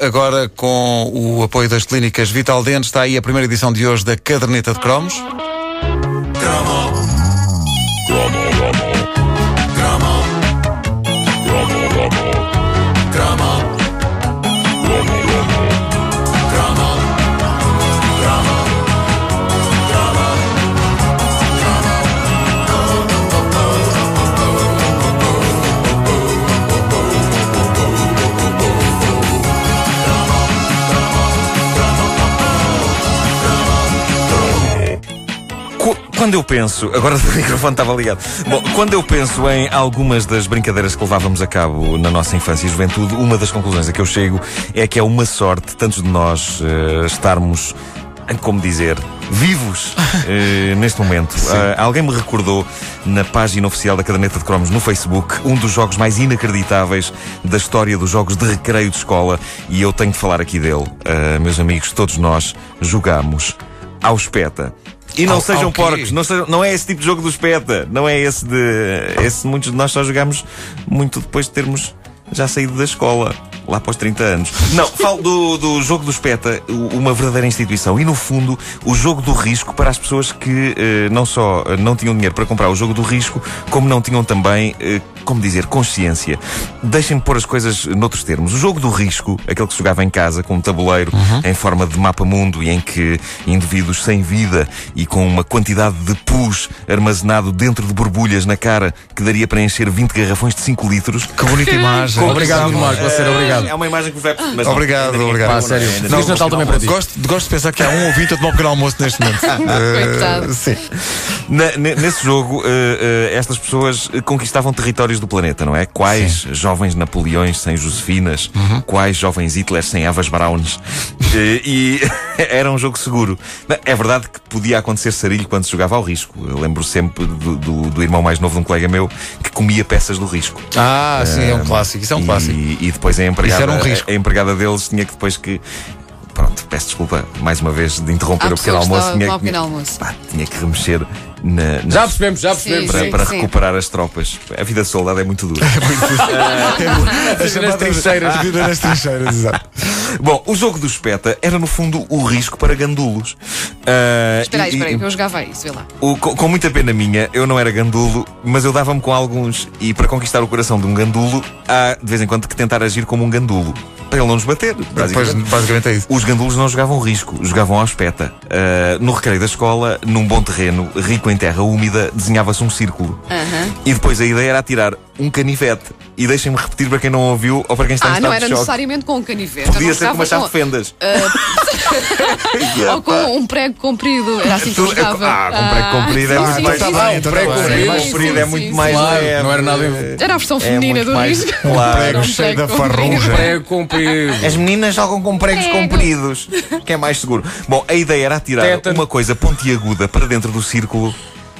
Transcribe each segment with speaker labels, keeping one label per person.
Speaker 1: Agora, com o apoio das clínicas Vital Dente, está aí a primeira edição de hoje da Caderneta de Cromos.
Speaker 2: Quando eu penso, agora o microfone estava ligado. Bom, quando eu penso em algumas das brincadeiras que levávamos a cabo na nossa infância e juventude, uma das conclusões a que eu chego é que é uma sorte, tantos de nós, uh, estarmos como dizer, vivos uh, neste momento. Uh, alguém me recordou na página oficial da Caderneta de Cromos no Facebook um dos jogos mais inacreditáveis da história dos jogos de recreio de escola e eu tenho de falar aqui dele. Uh, meus amigos, todos nós jogamos ao espeta. E não ao, sejam ao porcos, não, sejam, não é esse tipo de jogo do espeta, não é esse de. Esse muitos de nós só jogamos muito depois de termos já saído da escola lá após 30 anos. Não, falo do, do jogo do Espeta, uma verdadeira instituição. E no fundo, o jogo do risco para as pessoas que eh, não só eh, não tinham dinheiro para comprar o jogo do risco, como não tinham também, eh, como dizer, consciência. Deixem-me pôr as coisas noutros termos. O jogo do risco, aquele que se jogava em casa, com um tabuleiro uhum. em forma de mapa-mundo e em que indivíduos sem vida e com uma quantidade de pus armazenado dentro de borbulhas na cara que daria para encher 20 garrafões de 5 litros.
Speaker 1: Que bonita imagem.
Speaker 3: Obrigado, Marco. A ser obrigado.
Speaker 2: É uma imagem que vai.
Speaker 1: Mas obrigado, não, obrigado.
Speaker 3: Pá, sério. Feliz Natal também para ti.
Speaker 1: Gosto, gosto de pensar que há um ouvinte a tomar um pequeno almoço neste momento.
Speaker 4: Coitado. Uh, sim.
Speaker 2: Na, nesse jogo, uh, uh, estas pessoas conquistavam territórios do planeta, não é? Quais sim. jovens Napoleões sem Josefinas? Uhum. Quais jovens Hitler sem Avas Browns? e era um jogo seguro. É verdade que podia acontecer sarilho quando se jogava ao risco. Eu lembro sempre do, do, do irmão mais novo de um colega meu que comia peças do risco.
Speaker 1: Ah, sim, é um clássico. Isso é um
Speaker 2: e,
Speaker 1: clássico.
Speaker 2: E depois a empregada, um a, empregada deles tinha que depois que peço desculpa mais uma vez de interromper
Speaker 4: Há
Speaker 2: o pequeno almoço.
Speaker 4: Tinha, que, almoço.
Speaker 2: Pá, tinha que remexer na,
Speaker 3: já percebemos, já percebemos.
Speaker 2: Sim, para, sim, para sim. recuperar as tropas. A vida de soldado é muito dura. É muito
Speaker 1: dura. nas trincheiras. A vida nas trincheiras, exato.
Speaker 2: Bom, o jogo do espeta era no fundo o risco para gandulos.
Speaker 4: Uh, espera aí, espera aí, eu jogava isso, vê lá.
Speaker 2: O, com, com, muita pena minha, eu não era gandulo, mas eu dava-me com alguns. E para conquistar o coração de um gandulo, há de vez em quando que tentar agir como um gandulo para ele não nos bater.
Speaker 1: Basicamente. Pois, basicamente é isso.
Speaker 2: Os gandulos não jogavam risco, jogavam ao espeta. Uh, no recreio da escola, num bom terreno, rico em terra úmida, desenhava-se um círculo.
Speaker 4: Uhum.
Speaker 2: E depois a ideia era atirar um canivete. E deixem-me repetir para quem não ouviu ou para quem está
Speaker 4: ah,
Speaker 2: em estado
Speaker 4: não era
Speaker 2: de choque.
Speaker 4: necessariamente com um canivete.
Speaker 2: Podia ser com uma chave de fendas.
Speaker 4: Uh... ou com um prego comprido. Era assim que eu.
Speaker 2: Ah, com um prego comprido é muito mais.
Speaker 1: Um prego
Speaker 2: comprido é muito mais.
Speaker 3: Não era nada.
Speaker 4: Era a versão feminina do risco.
Speaker 1: Um prego cheio da farruja.
Speaker 3: Prego comprido.
Speaker 2: As meninas jogam com pregos compridos, que é mais seguro. Bom, a ideia era atirar uma coisa pontiaguda para dentro do círculo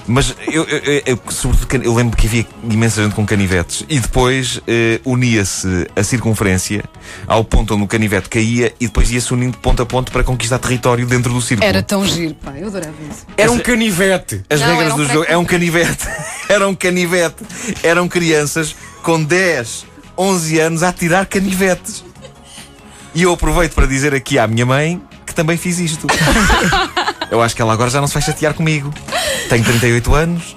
Speaker 2: mas eu, eu, eu, sobretudo, eu lembro que havia imensa gente com canivetes e depois eh, unia-se a circunferência ao ponto onde o canivete caía e depois ia-se unindo de ponto a ponto para conquistar território dentro do círculo.
Speaker 4: Era tão giro, pá, eu adorava isso.
Speaker 3: Era um canivete.
Speaker 2: As Não, regras um do jogo. É um canivete. era um canivete. Eram crianças com 10, 11 anos a tirar canivetes. E eu aproveito para dizer aqui à minha mãe que também fiz isto. eu acho que ela agora já não se vai chatear comigo. Tenho 38 anos,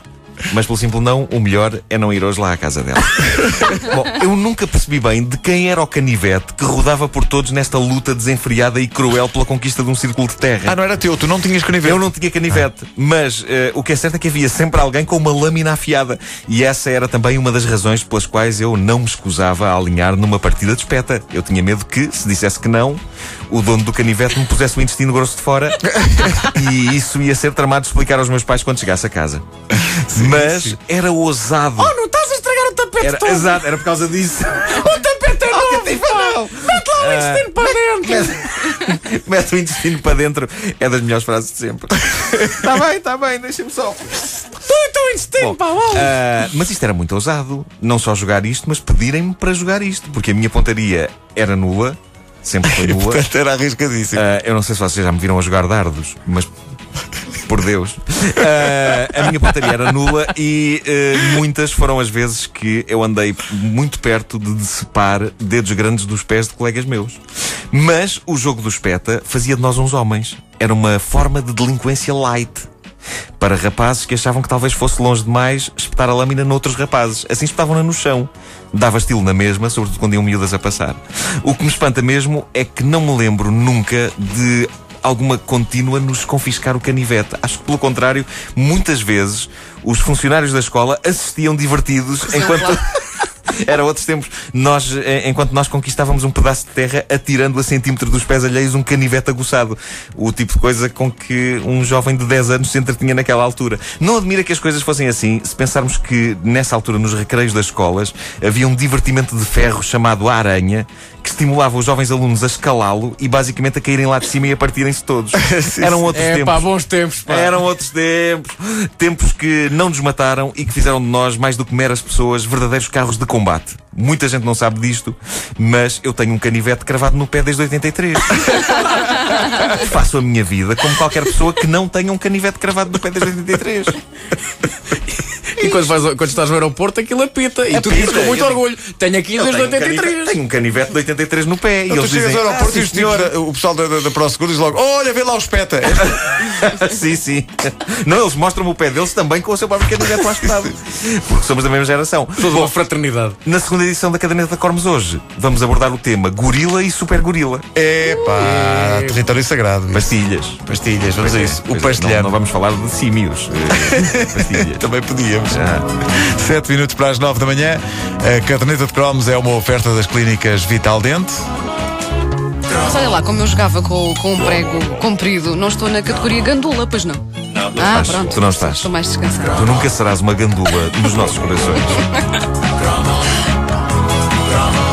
Speaker 2: mas pelo simples não, o melhor é não ir hoje lá à casa dela. Bom, eu nunca percebi bem de quem era o canivete que rodava por todos nesta luta desenfreada e cruel pela conquista de um círculo de terra.
Speaker 1: Ah, não era teu, tu não tinhas canivete?
Speaker 2: Eu não tinha canivete, mas uh, o que é certo é que havia sempre alguém com uma lâmina afiada. E essa era também uma das razões pelas quais eu não me escusava a alinhar numa partida de espeta. Eu tinha medo que, se dissesse que não, o dono do canivete me pusesse o intestino grosso de fora e isso ia ser tramado de explicar aos meus pais quando chegasse a casa. Sim, Mas sim. era ousado.
Speaker 3: Oh, não estás a estragar o tapete
Speaker 2: era,
Speaker 3: todo.
Speaker 2: Exato, era por causa disso.
Speaker 3: o tapete é novo, oh, Mete lá o intestino uh, para dentro.
Speaker 2: Mete, mete o intestino para dentro. É das melhores frases de sempre. Está bem, está bem, deixa-me só.
Speaker 3: Pá, uh,
Speaker 2: Mas isto era muito ousado. Não só jogar isto, mas pedirem-me para jogar isto. Porque a minha pontaria era nula sempre foi nua.
Speaker 1: Portanto, era arriscadíssimo. Uh,
Speaker 2: eu não sei se vocês já me viram a jogar dardos, mas por Deus. Uh, a minha pontaria era nula e uh, muitas foram as vezes que eu andei muito perto de decepar dedos grandes dos pés de colegas meus. Mas o jogo do espeta fazia de nós uns homens. Era uma forma de delinquência light para rapazes que achavam que talvez fosse longe demais espetar a lâmina noutros rapazes. Assim espetavam-na no chão. Dava estilo na mesma, sobretudo quando iam miúdas a passar. O que me espanta mesmo é que não me lembro nunca de alguma contínua nos confiscar o canivete. Acho que, pelo contrário, muitas vezes os funcionários da escola assistiam divertidos enquanto. Era outros tempos. Nós, eh, enquanto nós conquistávamos um pedaço de terra, atirando a centímetro dos pés alheios um canivete aguçado. O tipo de coisa com que um jovem de 10 anos se entretinha naquela altura. Não admira que as coisas fossem assim, se pensarmos que, nessa altura, nos recreios das escolas, havia um divertimento de ferro chamado a aranha, que estimulava os jovens alunos a escalá-lo e basicamente a caírem lá de cima e a partirem-se todos. Eram outros
Speaker 3: é,
Speaker 2: tempos.
Speaker 3: Pá, bons tempos, pá.
Speaker 2: Eram outros tempos. Tempos que não nos mataram e que fizeram de nós, mais do que meras pessoas, verdadeiros carros de combate. Muita gente não sabe disto, mas eu tenho um canivete cravado no pé desde 83. Faço a minha vida como qualquer pessoa que não tenha um canivete cravado no pé desde 83.
Speaker 3: E quando, faz, quando estás no aeroporto, aquilo apita. E tu dizes com muito
Speaker 2: eu
Speaker 3: orgulho: tenho aqui desde
Speaker 2: tenho um
Speaker 3: 83.
Speaker 2: canivete- Tenho um canivete de 83 no pé.
Speaker 1: Então
Speaker 2: e
Speaker 1: tu
Speaker 2: eles
Speaker 1: chegas
Speaker 2: dizem,
Speaker 1: ao aeroporto
Speaker 2: "Ah,
Speaker 1: e os
Speaker 2: sim, senhor."
Speaker 1: o pessoal da, da, da ProSeguro diz logo: Olha, vê lá o espeta.
Speaker 2: sim, sim. Não, eles mostram o pé deles também com o seu próprio canivete lá espetado. Porque somos da mesma geração.
Speaker 3: Toda uma fraternidade.
Speaker 2: Na segunda edição da Caderneta da Cormos hoje, vamos abordar o tema gorila e super gorila.
Speaker 1: É pá, território sagrado.
Speaker 2: Pastilhas.
Speaker 1: Pastilhas, vamos a isso. O
Speaker 2: Pois é. Não, não vamos falar de símios. Eh, Pastilhas.
Speaker 1: Também podíamos. 7 minutos para as 9 da manhã. A caderneta de cromos é uma oferta das clínicas Vital Dente.
Speaker 4: Mas olha lá, como eu jogava com, com um prego comprido, não estou na categoria gandula, pois não?
Speaker 2: Não, não
Speaker 4: Ah,
Speaker 2: estás.
Speaker 4: pronto.
Speaker 2: Tu não estás.
Speaker 4: Estou mais descansada.
Speaker 2: Tu nunca serás uma gandula nos nossos corações.